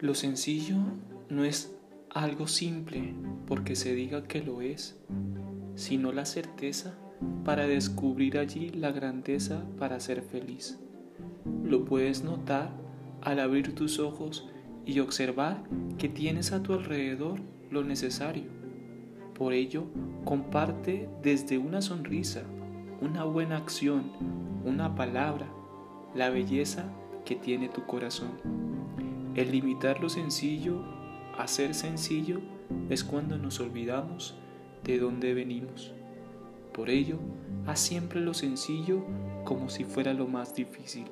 Lo sencillo no es algo simple porque se diga que lo es, sino la certeza para descubrir allí la grandeza para ser feliz. Lo puedes notar al abrir tus ojos y observar que tienes a tu alrededor lo necesario. Por ello, comparte desde una sonrisa, una buena acción, una palabra, la belleza que tiene tu corazón. El limitar lo sencillo a ser sencillo es cuando nos olvidamos de dónde venimos. Por ello, haz siempre lo sencillo como si fuera lo más difícil.